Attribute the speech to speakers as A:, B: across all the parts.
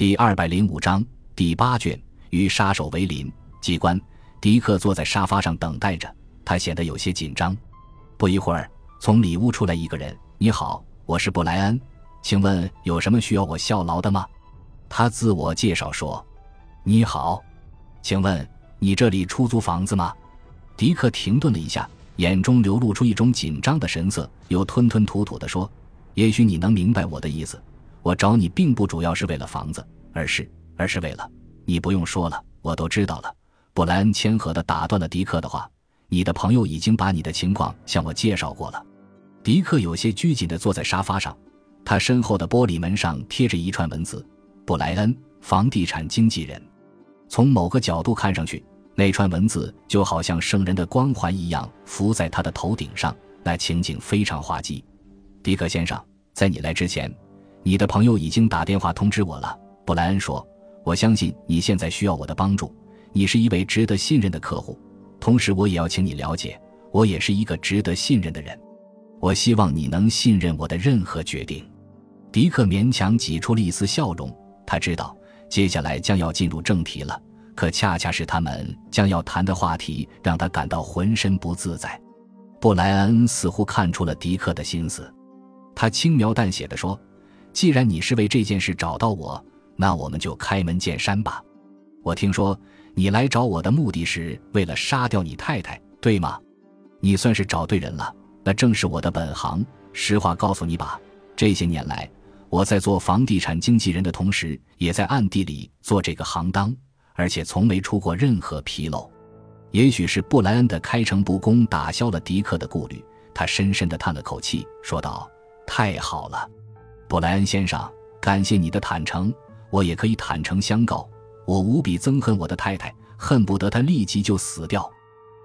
A: 第二百零五章第八卷与杀手为邻。机关。迪克坐在沙发上等待着，他显得有些紧张。不一会儿，从里屋出来一个人：“你好，我是布莱恩，请问有什么需要我效劳的吗？”他自我介绍说：“你好，请问你这里出租房子吗？”迪克停顿了一下，眼中流露出一种紧张的神色，又吞吞吐吐地说：“也许你能明白我的意思。”我找你并不主要是为了房子，而是而是为了……你不用说了，我都知道了。布莱恩谦和地打断了迪克的话：“你的朋友已经把你的情况向我介绍过了。”迪克有些拘谨地坐在沙发上，他身后的玻璃门上贴着一串文字：“布莱恩，房地产经纪人。”从某个角度看上去，那串文字就好像圣人的光环一样浮在他的头顶上，那情景非常滑稽。迪克先生，在你来之前。你的朋友已经打电话通知我了，布莱恩说：“我相信你现在需要我的帮助。你是一位值得信任的客户，同时我也要请你了解，我也是一个值得信任的人。我希望你能信任我的任何决定。”迪克勉强挤出了一丝笑容，他知道接下来将要进入正题了，可恰恰是他们将要谈的话题让他感到浑身不自在。布莱恩似乎看出了迪克的心思，他轻描淡写的说。既然你是为这件事找到我，那我们就开门见山吧。我听说你来找我的目的是为了杀掉你太太，对吗？你算是找对人了，那正是我的本行。实话告诉你吧，这些年来我在做房地产经纪人的同时，也在暗地里做这个行当，而且从没出过任何纰漏。也许是布莱恩的开诚布公打消了迪克的顾虑，他深深地叹了口气，说道：“太好了。”布莱恩先生，感谢你的坦诚，我也可以坦诚相告，我无比憎恨我的太太，恨不得她立即就死掉。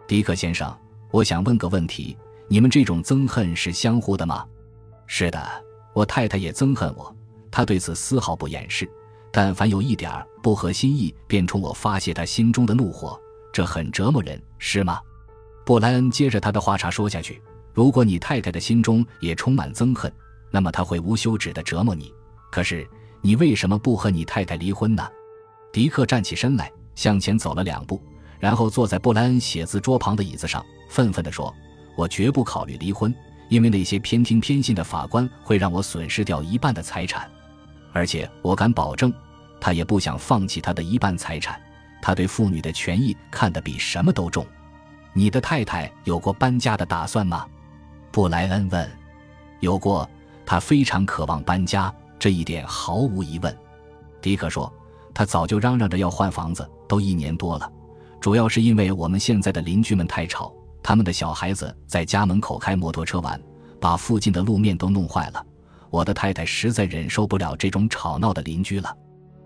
A: 迪克先生，我想问个问题：你们这种憎恨是相互的吗？是的，我太太也憎恨我，她对此丝毫不掩饰。但凡有一点不合心意，便冲我发泄她心中的怒火，这很折磨人，是吗？布莱恩接着他的话茬说下去：如果你太太的心中也充满憎恨。那么他会无休止的折磨你，可是你为什么不和你太太离婚呢？迪克站起身来，向前走了两步，然后坐在布莱恩写字桌旁的椅子上，愤愤地说：“我绝不考虑离婚，因为那些偏听偏信的法官会让我损失掉一半的财产，而且我敢保证，他也不想放弃他的一半财产。他对妇女的权益看得比什么都重。你的太太有过搬家的打算吗？”布莱恩问。“有过。”他非常渴望搬家，这一点毫无疑问。迪克说：“他早就嚷嚷着要换房子，都一年多了。主要是因为我们现在的邻居们太吵，他们的小孩子在家门口开摩托车玩，把附近的路面都弄坏了。我的太太实在忍受不了这种吵闹的邻居了。”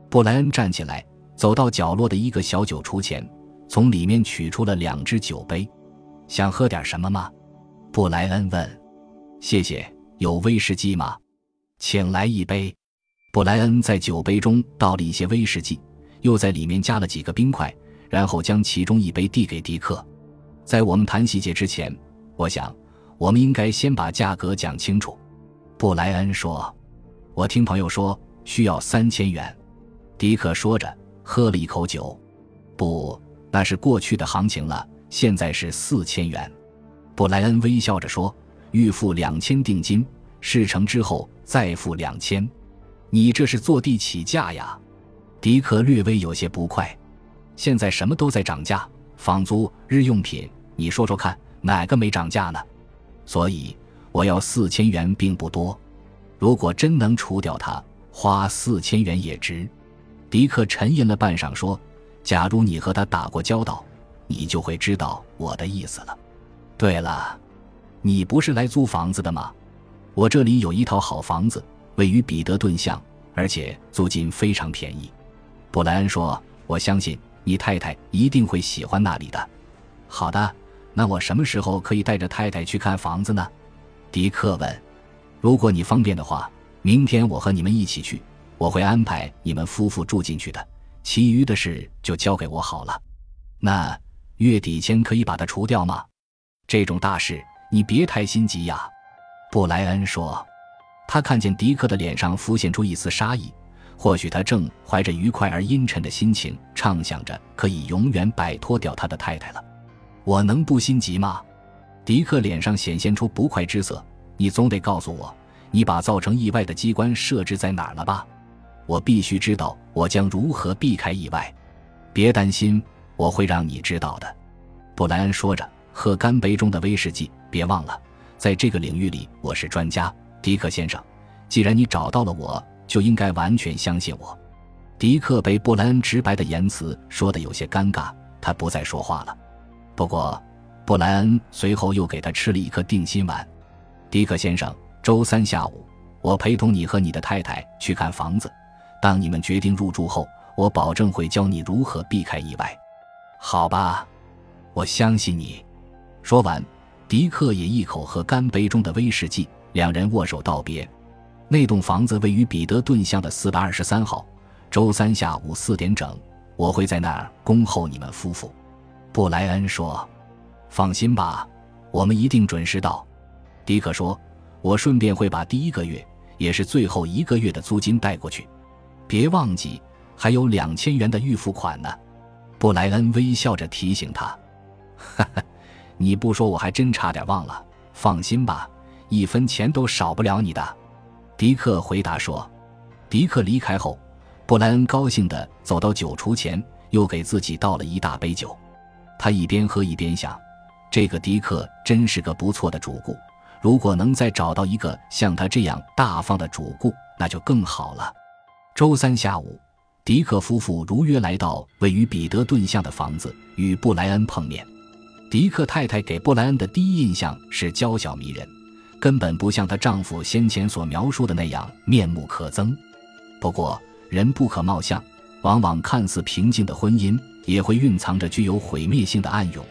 A: 布莱恩站起来，走到角落的一个小酒橱前，从里面取出了两只酒杯。“想喝点什么吗？”布莱恩问。“谢谢。”有威士忌吗？请来一杯。布莱恩在酒杯中倒了一些威士忌，又在里面加了几个冰块，然后将其中一杯递给迪克。在我们谈细节之前，我想我们应该先把价格讲清楚。布莱恩说：“我听朋友说需要三千元。”迪克说着喝了一口酒。“不，那是过去的行情了，现在是四千元。”布莱恩微笑着说。预付两千定金，事成之后再付两千。你这是坐地起价呀？迪克略微有些不快。现在什么都在涨价，房租、日用品，你说说看，哪个没涨价呢？所以我要四千元并不多。如果真能除掉它，花四千元也值。迪克沉吟了半晌，说：“假如你和他打过交道，你就会知道我的意思了。对了。”你不是来租房子的吗？我这里有一套好房子，位于彼得顿巷，而且租金非常便宜。布莱恩说：“我相信你太太一定会喜欢那里的。”好的，那我什么时候可以带着太太去看房子呢？迪克问。如果你方便的话，明天我和你们一起去，我会安排你们夫妇住进去的，其余的事就交给我好了。那月底前可以把它除掉吗？这种大事。你别太心急呀，布莱恩说。他看见迪克的脸上浮现出一丝杀意，或许他正怀着愉快而阴沉的心情，畅想着可以永远摆脱掉他的太太了。我能不心急吗？迪克脸上显现出不快之色。你总得告诉我，你把造成意外的机关设置在哪儿了吧？我必须知道，我将如何避开意外。别担心，我会让你知道的。布莱恩说着，喝干杯中的威士忌。别忘了，在这个领域里，我是专家，迪克先生。既然你找到了我。就应该完全相信我。迪克被布莱恩直白的言辞说得有些尴尬，他不再说话了。不过，布莱恩随后又给他吃了一颗定心丸。迪克先生，周三下午，我陪同你和你的太太去看房子。当你们决定入住后，我保证会教你如何避开意外。好吧，我相信你。说完，迪克也一口喝干杯中的威士忌，两人握手道别。那栋房子位于彼得顿巷的四百二十三号。周三下午四点整，我会在那儿恭候你们夫妇。”布莱恩说。“放心吧，我们一定准时到。”迪克说。“我顺便会把第一个月，也是最后一个月的租金带过去。别忘记，还有两千元的预付款呢。”布莱恩微笑着提醒他。“哈哈，你不说我还真差点忘了。放心吧，一分钱都少不了你的。”迪克回答说：“迪克离开后，布莱恩高兴地走到酒橱前，又给自己倒了一大杯酒。他一边喝一边想：这个迪克真是个不错的主顾。如果能再找到一个像他这样大方的主顾，那就更好了。”周三下午，迪克夫妇如约来到位于彼得顿巷的房子，与布莱恩碰面。迪克太太给布莱恩的第一印象是娇小迷人。根本不像她丈夫先前所描述的那样面目可憎。不过，人不可貌相，往往看似平静的婚姻也会蕴藏着具有毁灭性的暗涌，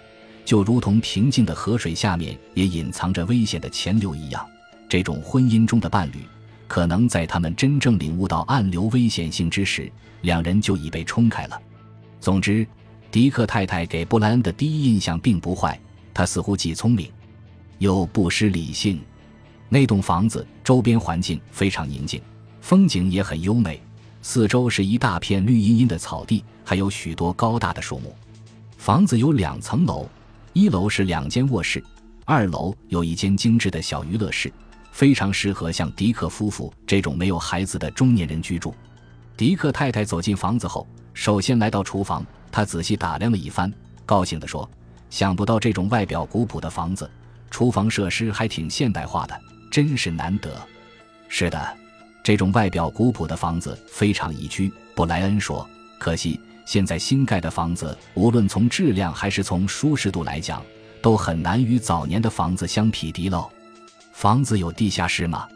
A: 就如同平静的河水下面也隐藏着危险的潜流一样。这种婚姻中的伴侣，可能在他们真正领悟到暗流危险性之时，两人就已被冲开了。总之，迪克太太给布莱恩的第一印象并不坏，他似乎既聪明，又不失理性。那栋房子周边环境非常宁静，风景也很优美，四周是一大片绿茵茵的草地，还有许多高大的树木。房子有两层楼，一楼是两间卧室，二楼有一间精致的小娱乐室，非常适合像迪克夫妇这种没有孩子的中年人居住。迪克太太走进房子后，首先来到厨房，他仔细打量了一番，高兴地说：“想不到这种外表古朴的房子，厨房设施还挺现代化的。”真是难得。是的，这种外表古朴的房子非常宜居。布莱恩说：“可惜现在新盖的房子，无论从质量还是从舒适度来讲，都很难与早年的房子相匹敌喽。”房子有地下室吗？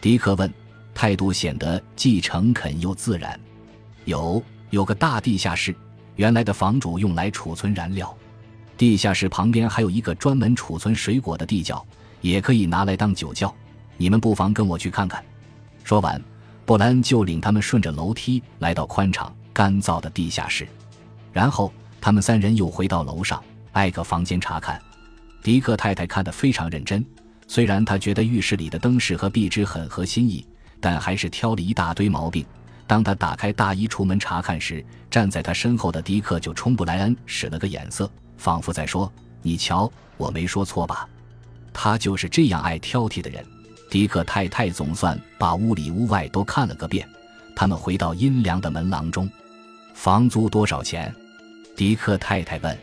A: 迪克问，态度显得既诚恳又自然。有，有个大地下室，原来的房主用来储存燃料。地下室旁边还有一个专门储存水果的地窖。也可以拿来当酒窖，你们不妨跟我去看看。说完，布兰就领他们顺着楼梯来到宽敞干燥的地下室，然后他们三人又回到楼上，挨个房间查看。迪克太太看得非常认真，虽然她觉得浴室里的灯饰和壁纸很合心意，但还是挑了一大堆毛病。当他打开大衣出门查看时，站在他身后的迪克就冲布莱恩使了个眼色，仿佛在说：“你瞧，我没说错吧？”他就是这样爱挑剔的人。迪克太太总算把屋里屋外都看了个遍。他们回到阴凉的门廊中。房租多少钱？迪克太太问。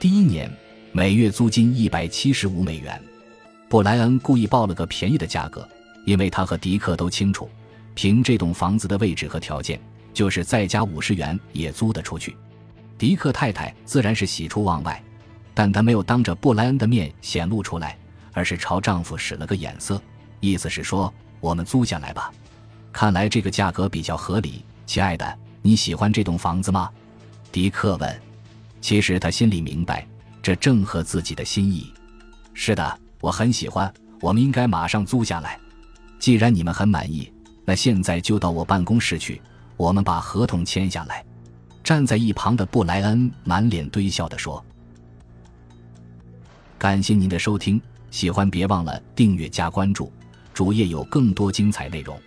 A: 第一年每月租金一百七十五美元。布莱恩故意报了个便宜的价格，因为他和迪克都清楚，凭这栋房子的位置和条件，就是再加五十元也租得出去。迪克太太自然是喜出望外，但她没有当着布莱恩的面显露出来。而是朝丈夫使了个眼色，意思是说我们租下来吧。看来这个价格比较合理，亲爱的，你喜欢这栋房子吗？迪克问。其实他心里明白，这正合自己的心意。是的，我很喜欢。我们应该马上租下来。既然你们很满意，那现在就到我办公室去，我们把合同签下来。站在一旁的布莱恩满脸堆笑地说：“感谢您的收听。”喜欢别忘了订阅加关注，主页有更多精彩内容。